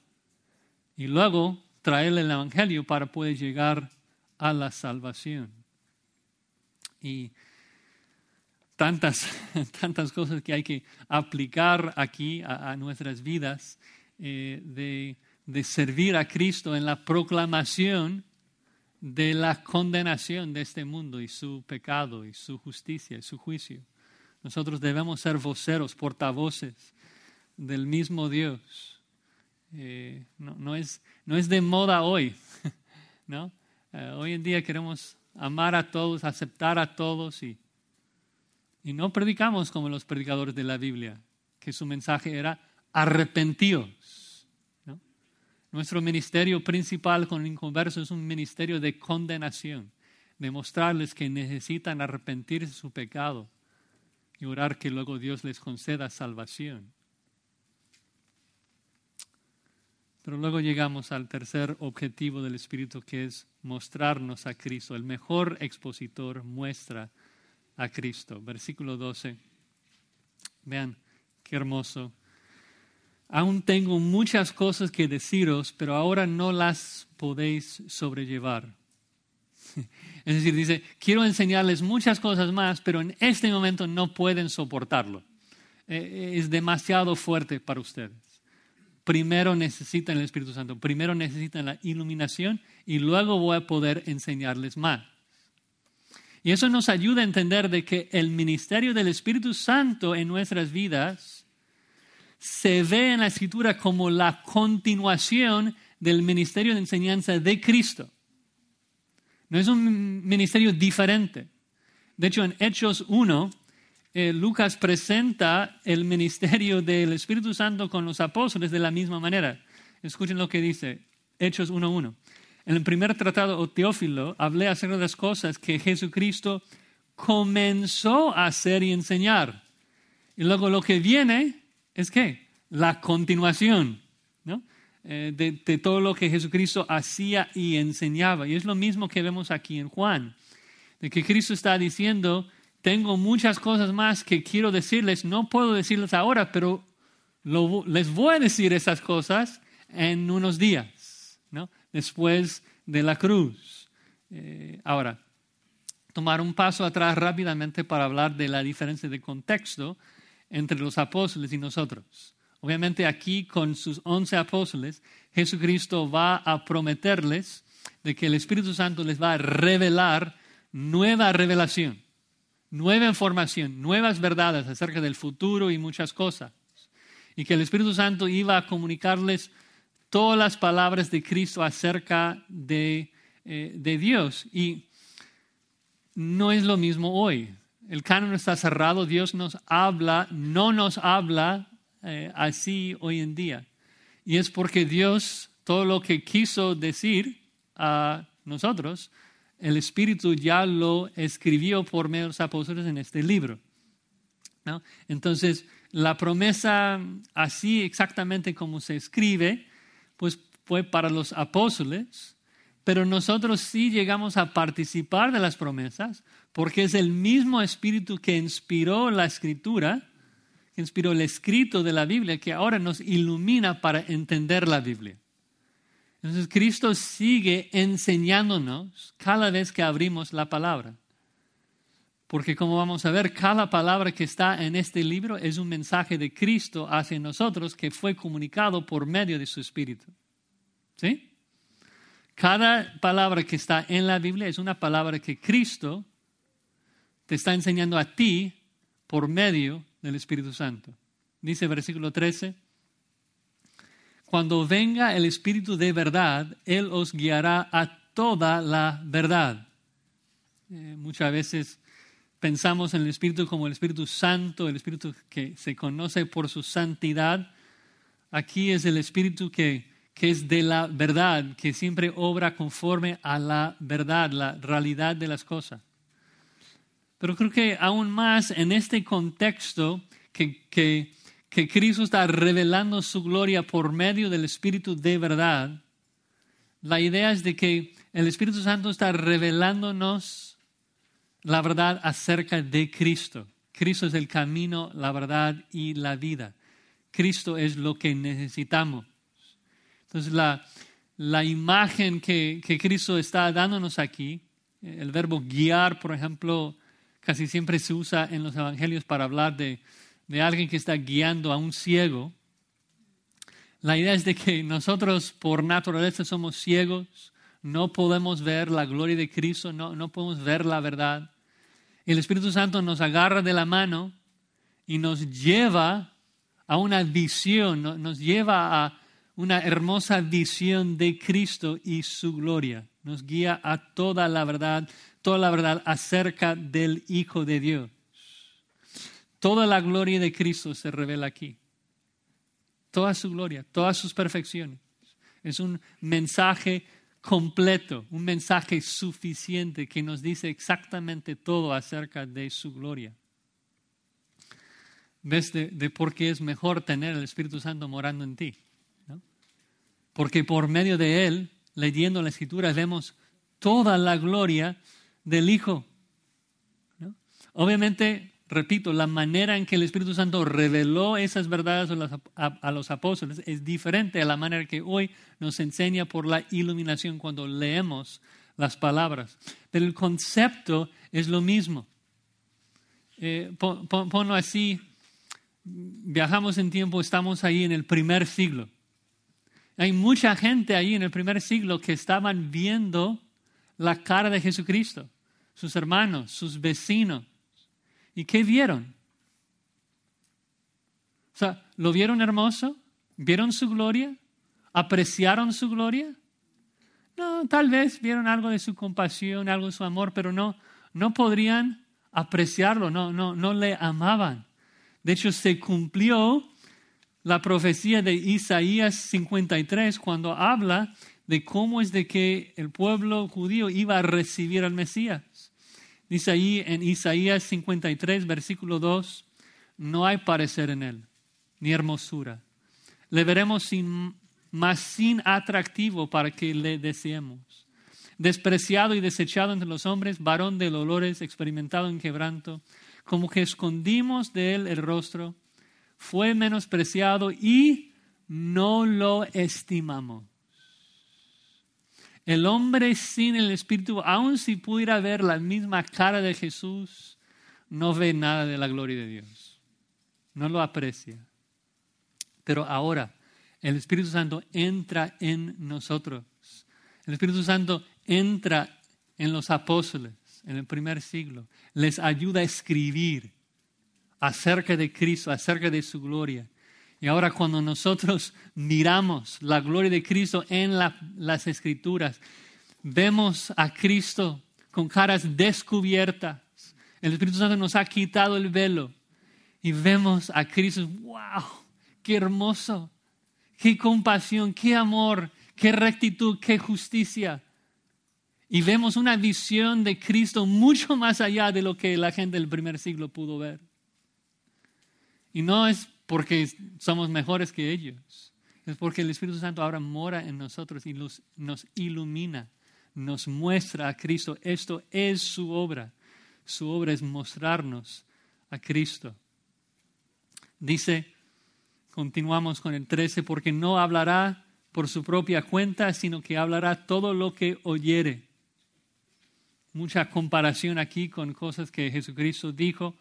y luego traerle el Evangelio para poder llegar a la salvación. Y tantas, tantas cosas que hay que aplicar aquí a, nuestras vidas, eh, de, de servir a Cristo en la proclamación de la condenación de este mundo y su pecado y su justicia y su juicio. Nosotros debemos ser voceros, portavoces del mismo Dios. Eh, no, es, no, es, de moda hoy, ¿no? Eh, hoy en día queremos amar a todos, aceptar a todos y y no predicamos como los predicadores de la Biblia, que su mensaje era arrepentíos. Nuestro ministerio principal con inconversos es un ministerio de condenación, de mostrarles que necesitan arrepentirse de su pecado y orar que luego Dios les conceda salvación. Pero luego llegamos al tercer objetivo del Espíritu, que es mostrarnos a Cristo. El mejor expositor muestra a Cristo. Versículo 12. Vean, qué hermoso. Aún tengo muchas cosas que deciros, pero ahora no las podéis sobrellevar. Es decir, dice, quiero enseñarles muchas cosas más, pero en este momento no pueden soportarlo. Eh, es demasiado fuerte para ustedes. Primero necesitan el Espíritu Santo, primero necesitan la iluminación y luego voy a poder enseñarles más. Y eso nos ayuda a entender de que el ministerio del Espíritu Santo en nuestras vidas se ve en la Escritura como la continuación del ministerio de enseñanza de Cristo. No es un ministerio diferente. De hecho, en Hechos 1, eh, Lucas presenta el ministerio del Espíritu Santo con los apóstoles de la misma manera. Escuchen lo que dice Hechos 1.1. En el primer tratado, o Teófilo, hablé acerca de las cosas que Jesucristo comenzó a hacer y enseñar. Y luego lo que viene es que la continuación. Eh, de, todo lo que Jesucristo hacía y enseñaba. Y es lo mismo que vemos aquí en Juan, de que Cristo está diciendo, tengo muchas cosas más que quiero decirles, no puedo decirles ahora, pero les voy a decir esas cosas en unos días, ¿no? después de la cruz. Eh, ahora, tomar un paso atrás rápidamente para hablar de la diferencia de contexto entre los apóstoles y nosotros. Obviamente aquí con sus once apóstoles, Jesucristo va a prometerles de que el Espíritu Santo les va a revelar nueva revelación, nueva información, nuevas verdades acerca del futuro y muchas cosas. Y que el Espíritu Santo iba a comunicarles todas las palabras de Cristo acerca de, eh, de Dios. Y no es lo mismo hoy. El canon está cerrado, Dios nos habla, no nos habla eh, así hoy en día. Y es porque Dios, todo lo que quiso decir a nosotros, el Espíritu ya lo escribió por medio de los apóstoles en este libro. Entonces, la promesa así exactamente como se escribe, pues fue para los apóstoles, pero nosotros sí llegamos a participar de las promesas porque es el mismo Espíritu que inspiró la escritura inspiró el escrito de la Biblia que ahora nos ilumina para entender la Biblia. Entonces Cristo sigue enseñándonos cada vez que abrimos la palabra. Porque como vamos a ver, cada palabra que está en este libro es un mensaje de Cristo hacia nosotros que fue comunicado por medio de su Espíritu. ¿Sí? Cada palabra que está en la Biblia es una palabra que Cristo te está enseñando a ti por medio del Espíritu Santo. Dice versículo 13, cuando venga el Espíritu de verdad, Él os guiará a toda la verdad. Eh, muchas veces pensamos en el Espíritu como el Espíritu Santo, el Espíritu que se conoce por su santidad. Aquí es el Espíritu que, que es de la verdad, que siempre obra conforme a la verdad, la realidad de las cosas. Pero creo que aún más en este contexto que, que, que Cristo está revelando su gloria por medio del Espíritu de verdad, la idea es de que el Espíritu Santo está revelándonos la verdad acerca de Cristo. Cristo es el camino, la verdad y la vida. Cristo es lo que necesitamos. Entonces, la, la imagen que, que Cristo está dándonos aquí, el verbo guiar, por ejemplo, casi siempre se usa en los evangelios para hablar de, de alguien que está guiando a un ciego. La idea es de que nosotros por naturaleza somos ciegos, no podemos ver la gloria de Cristo, no, no podemos ver la verdad. El Espíritu Santo nos agarra de la mano y nos lleva a una visión, nos lleva a una hermosa visión de Cristo y su gloria. Nos guía a toda la verdad, toda la verdad acerca del Hijo de Dios. Toda la gloria de Cristo se revela aquí. Toda su gloria, todas sus perfecciones. Es un mensaje completo, un mensaje suficiente que nos dice exactamente todo acerca de su gloria. ¿Ves de, por qué es mejor tener el Espíritu Santo morando en ti? Porque por medio de Él, leyendo la Escritura, vemos toda la gloria del Hijo. Obviamente, repito, la manera en que el Espíritu Santo reveló esas verdades a los apóstoles es diferente a la manera que hoy nos enseña por la iluminación cuando leemos las palabras. Pero el concepto es lo mismo. Eh, ponlo así, viajamos en tiempo, estamos ahí en el primer siglo. Hay mucha gente ahí en el primer siglo que estaban viendo la cara de Jesucristo, sus hermanos, sus vecinos. ¿Y qué vieron? O sea, ¿lo vieron hermoso? ¿Vieron su gloria? ¿Apreciaron su gloria? No, tal vez vieron algo de su compasión, algo de su amor, pero no, no podrían apreciarlo, no, no, no le amaban. De hecho, se cumplió la profecía de Isaías 53 cuando habla de cómo es de que el pueblo judío iba a recibir al Mesías. Dice ahí en Isaías 53, versículo 2, no hay parecer en él, ni hermosura. Le veremos sin, más sin atractivo para que le deseemos. Despreciado y desechado entre los hombres, varón de dolores, experimentado en quebranto, como que escondimos de él el rostro, fue menospreciado y no lo estimamos. El hombre sin el Espíritu, aun si pudiera ver la misma cara de Jesús, no ve nada de la gloria de Dios. No lo aprecia. Pero ahora el Espíritu Santo entra en nosotros. El Espíritu Santo entra en los apóstoles en el primer siglo. Les ayuda a escribir acerca de Cristo, acerca de su gloria. Y ahora cuando nosotros miramos la gloria de Cristo en las escrituras, vemos a Cristo con caras descubiertas. El Espíritu Santo nos ha quitado el velo y vemos a Cristo, wow, qué hermoso, qué compasión, qué amor, qué rectitud, qué justicia. Y vemos una visión de Cristo mucho más allá de lo que la gente del primer siglo pudo ver. Y no es porque somos mejores que ellos. Es porque el Espíritu Santo ahora mora en nosotros y nos ilumina, nos muestra a Cristo. Esto es su obra. Su obra es mostrarnos a Cristo. Dice, continuamos con el 13, porque no hablará por su propia cuenta, sino que hablará todo lo que oyere. Mucha comparación aquí con cosas que Jesucristo dijo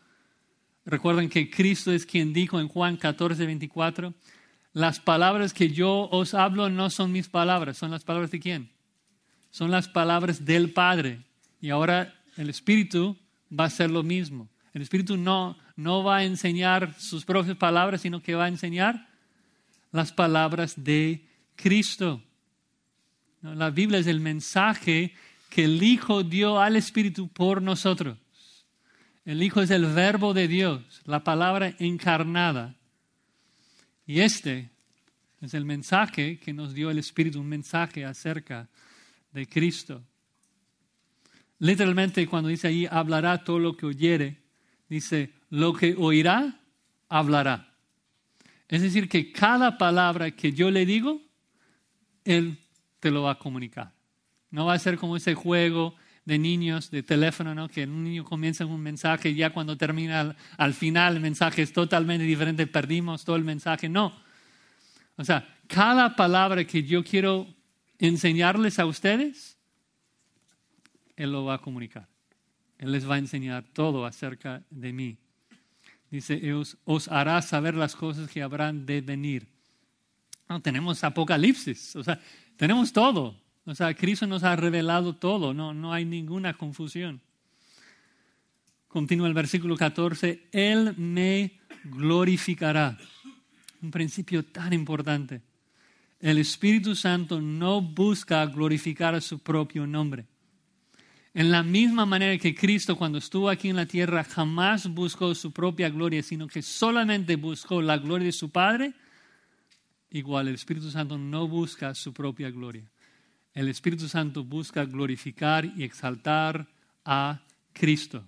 Recuerden que Cristo es quien dijo en Juan 14, 24, las palabras que yo os hablo no son mis palabras, son las palabras de quién? Son las palabras del Padre. Y ahora el Espíritu va a hacer lo mismo. El Espíritu no, no va a enseñar sus propias palabras, sino que va a enseñar las palabras de Cristo. La Biblia es el mensaje que el Hijo dio al Espíritu por nosotros. El Hijo es el verbo de Dios, la palabra encarnada. Y este es el mensaje que nos dio el Espíritu, un mensaje acerca de Cristo. Literalmente cuando dice ahí, hablará todo lo que oyere, dice, lo que oirá, hablará. Es decir, que cada palabra que yo le digo, Él te lo va a comunicar. No va a ser como ese juego de niños de teléfono, ¿no? que un niño comienza un mensaje y ya cuando termina al, final el mensaje es totalmente diferente, perdimos todo el mensaje. No. O sea, cada palabra que yo quiero enseñarles a ustedes, Él lo va a comunicar. Él les va a enseñar todo acerca de mí. Dice, os, os hará saber las cosas que habrán de venir. No, tenemos Apocalipsis, o sea, tenemos todo. O sea, Cristo nos ha revelado todo, no, no hay ninguna confusión. Continúa el versículo 14, Él me glorificará. Un principio tan importante. El Espíritu Santo no busca glorificar a su propio nombre. En la misma manera que Cristo cuando estuvo aquí en la tierra jamás buscó su propia gloria, sino que solamente buscó la gloria de su Padre, igual el Espíritu Santo no busca su propia gloria. El Espíritu Santo busca glorificar y exaltar a Cristo.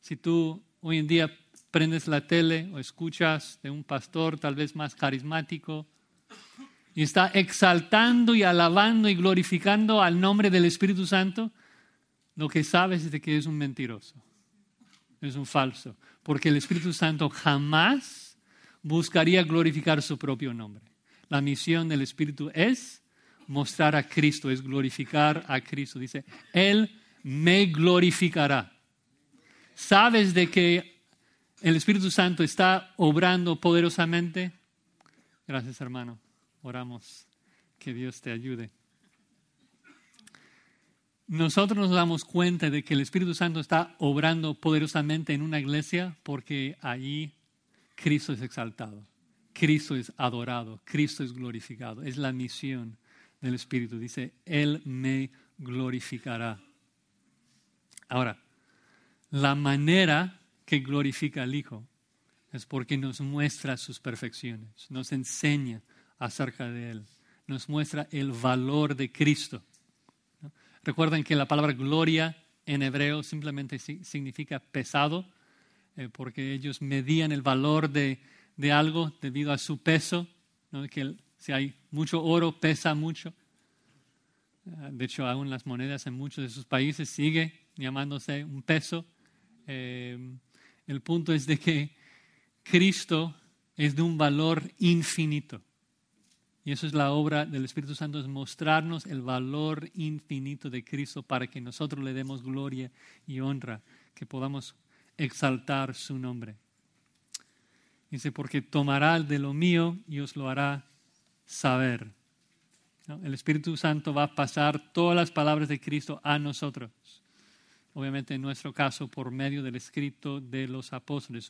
Si tú hoy en día prendes la tele o escuchas de un pastor tal vez más carismático y está exaltando y alabando y glorificando al nombre del Espíritu Santo, lo que sabes es de que es un mentiroso, es un falso, porque el Espíritu Santo jamás buscaría glorificar su propio nombre. La misión del Espíritu es mostrar a Cristo, es glorificar a Cristo. Dice, Él me glorificará. ¿Sabes de que el Espíritu Santo está obrando poderosamente? Gracias, hermano. Oramos que Dios te ayude. Nosotros nos damos cuenta de que el Espíritu Santo está obrando poderosamente en una iglesia porque allí Cristo es exaltado, Cristo es adorado, Cristo es glorificado. Es la misión del Espíritu. Dice, Él me glorificará. Ahora, la manera que glorifica al Hijo es porque nos muestra sus perfecciones, nos enseña acerca de Él. Nos muestra el valor de Cristo. Recuerden que la palabra gloria en hebreo simplemente significa pesado, eh, porque ellos medían el valor de, algo debido a su peso, que si hay mucho oro pesa mucho. Ah, de hecho, aún las monedas en muchos de sus países sigue llamándose un peso. Eh, el punto es de que Cristo es de un valor infinito. Y eso es la obra del Espíritu Santo, es mostrarnos el valor infinito de Cristo para que nosotros le demos gloria y honra, que podamos exaltar su nombre. Dice, porque tomará de lo mío y os lo hará saber. El Espíritu Santo va a pasar todas las palabras de Cristo a nosotros. Obviamente en nuestro caso por medio del escrito de los apóstoles,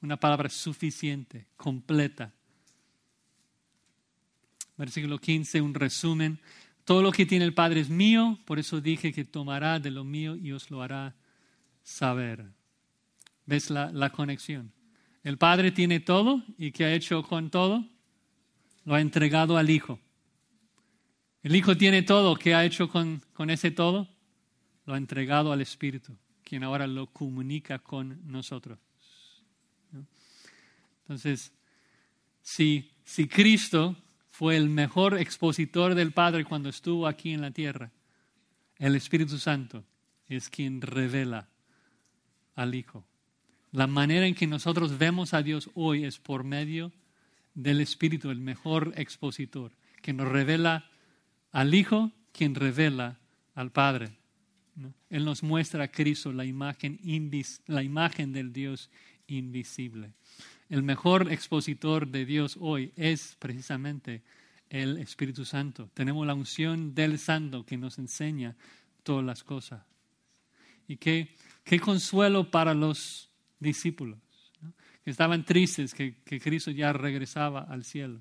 una palabra suficiente, completa, versículo 15, un resumen. Todo lo que tiene el Padre es mío, por eso dije que tomará de lo mío y os lo hará saber. ¿Ves la, conexión? El Padre tiene todo y ¿qué ha hecho con todo? Lo ha entregado al Hijo. El Hijo tiene todo, ¿qué ha hecho con, con ese todo? Lo ha entregado al Espíritu, quien ahora lo comunica con nosotros. Entonces, si, si Cristo fue el mejor expositor del Padre cuando estuvo aquí en la tierra. El Espíritu Santo es quien revela al Hijo. La manera en que nosotros vemos a Dios hoy es por medio del Espíritu, el mejor expositor, que nos revela al Hijo, quien revela al Padre. Él nos muestra a Cristo la imagen, la imagen del Dios invisible el mejor expositor de Dios hoy es precisamente el Espíritu Santo. Tenemos la unción del Santo que nos enseña todas las cosas. Y qué, qué consuelo para los discípulos, que estaban tristes, que, Cristo ya regresaba al cielo.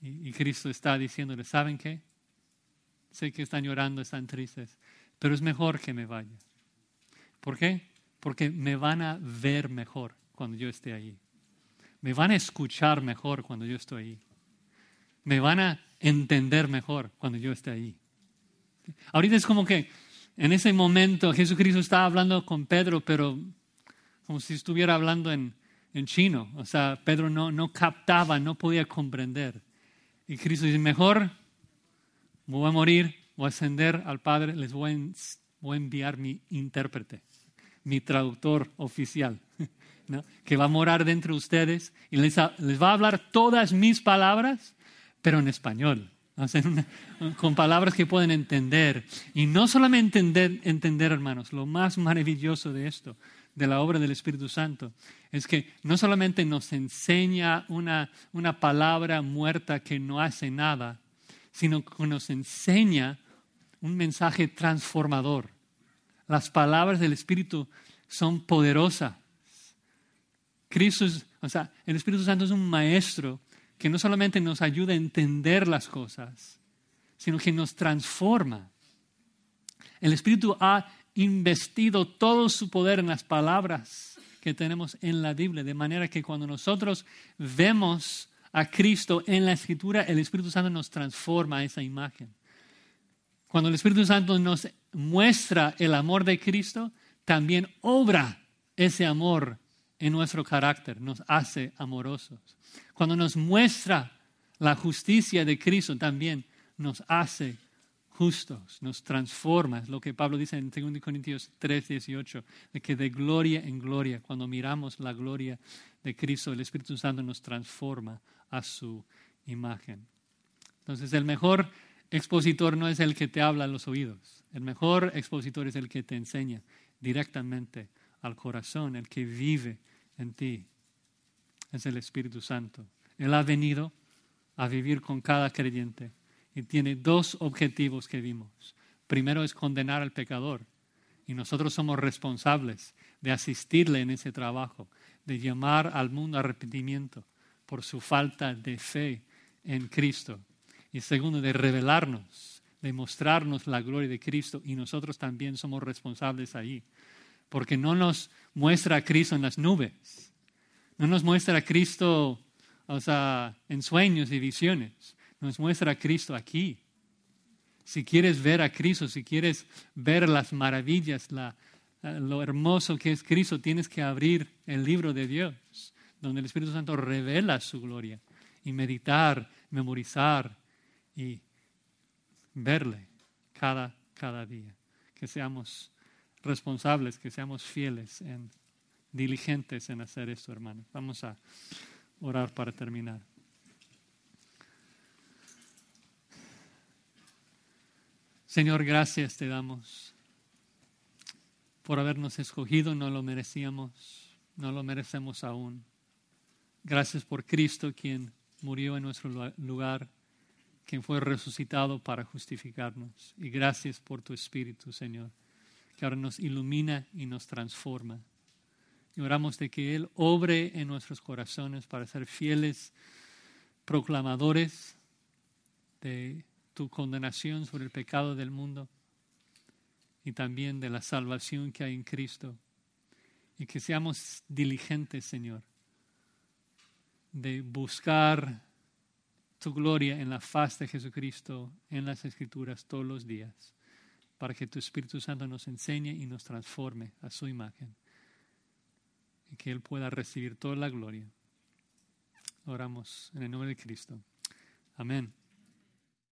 Y, Cristo está diciéndoles, ¿saben qué? Sé que están llorando, están tristes, pero es mejor que me vaya. ¿Por qué? Porque me van a ver mejor cuando yo esté ahí. Me van a escuchar mejor cuando yo estoy ahí. Me van a entender mejor cuando yo esté ahí. Ahorita es como que en ese momento Jesucristo estaba hablando con Pedro, pero como si estuviera hablando en, en chino. O sea, Pedro no, no captaba, no podía comprender. Y Cristo dice, mejor voy a morir, voy a ascender al Padre, les voy a, voy a enviar mi intérprete, mi traductor oficial que va a morar dentro de ustedes y les, va a hablar todas mis palabras, pero en español, con palabras que pueden entender. Y no solamente entender, entender, hermanos, lo más maravilloso de esto, de la obra del Espíritu Santo, es que no solamente nos enseña una, una palabra muerta que no hace nada, sino que nos enseña un mensaje transformador. Las palabras del Espíritu son poderosas Cristo, o sea, el Espíritu Santo es un maestro que no solamente nos ayuda a entender las cosas, sino que nos transforma. El Espíritu ha investido todo su poder en las palabras que tenemos en la Biblia, de manera que cuando nosotros vemos a Cristo en la Escritura, el Espíritu Santo nos transforma esa imagen. Cuando el Espíritu Santo nos muestra el amor de Cristo, también obra ese amor en nuestro carácter, nos hace amorosos. Cuando nos muestra la justicia de Cristo, también nos hace justos, nos transforma. Es lo que Pablo dice en 2 Corintios 3, 18, de que de gloria en gloria, cuando miramos la gloria de Cristo, el Espíritu Santo nos transforma a su imagen. Entonces, el mejor expositor no es el que te habla a los oídos. El mejor expositor es el que te enseña directamente al corazón, el que vive en ti. Es el Espíritu Santo. Él ha venido a vivir con cada creyente y tiene dos objetivos que vimos. Primero es condenar al pecador y nosotros somos responsables de asistirle en ese trabajo, de llamar al mundo a arrepentimiento por su falta de fe en Cristo. Y segundo, de revelarnos, de mostrarnos la gloria de Cristo y nosotros también somos responsables ahí porque no nos muestra a Cristo en las nubes, no nos muestra a Cristo o sea, en sueños y visiones, nos muestra a Cristo aquí. Si quieres ver a Cristo, si quieres ver las maravillas, lo hermoso que es Cristo, tienes que abrir el libro de Dios, donde el Espíritu Santo revela su gloria, y meditar, memorizar y verle cada, cada día. Que seamos responsables, que seamos fieles, en, diligentes en hacer esto, hermanos. Vamos a orar para terminar. Señor, gracias te damos por habernos escogido, no lo merecíamos, no lo merecemos aún. Gracias por Cristo, quien murió en nuestro lugar, quien fue resucitado para justificarnos. Y gracias por tu Espíritu, Señor que ahora nos ilumina y nos transforma. Y oramos de que Él obre en nuestros corazones para ser fieles proclamadores de tu condenación sobre el pecado del mundo y también de la salvación que hay en Cristo. Y que seamos diligentes, Señor, de buscar tu gloria en la faz de Jesucristo en las Escrituras todos los días para que tu Espíritu Santo nos enseñe y nos transforme a su imagen y que Él pueda recibir toda la gloria. Oramos en el nombre de Cristo. Amén.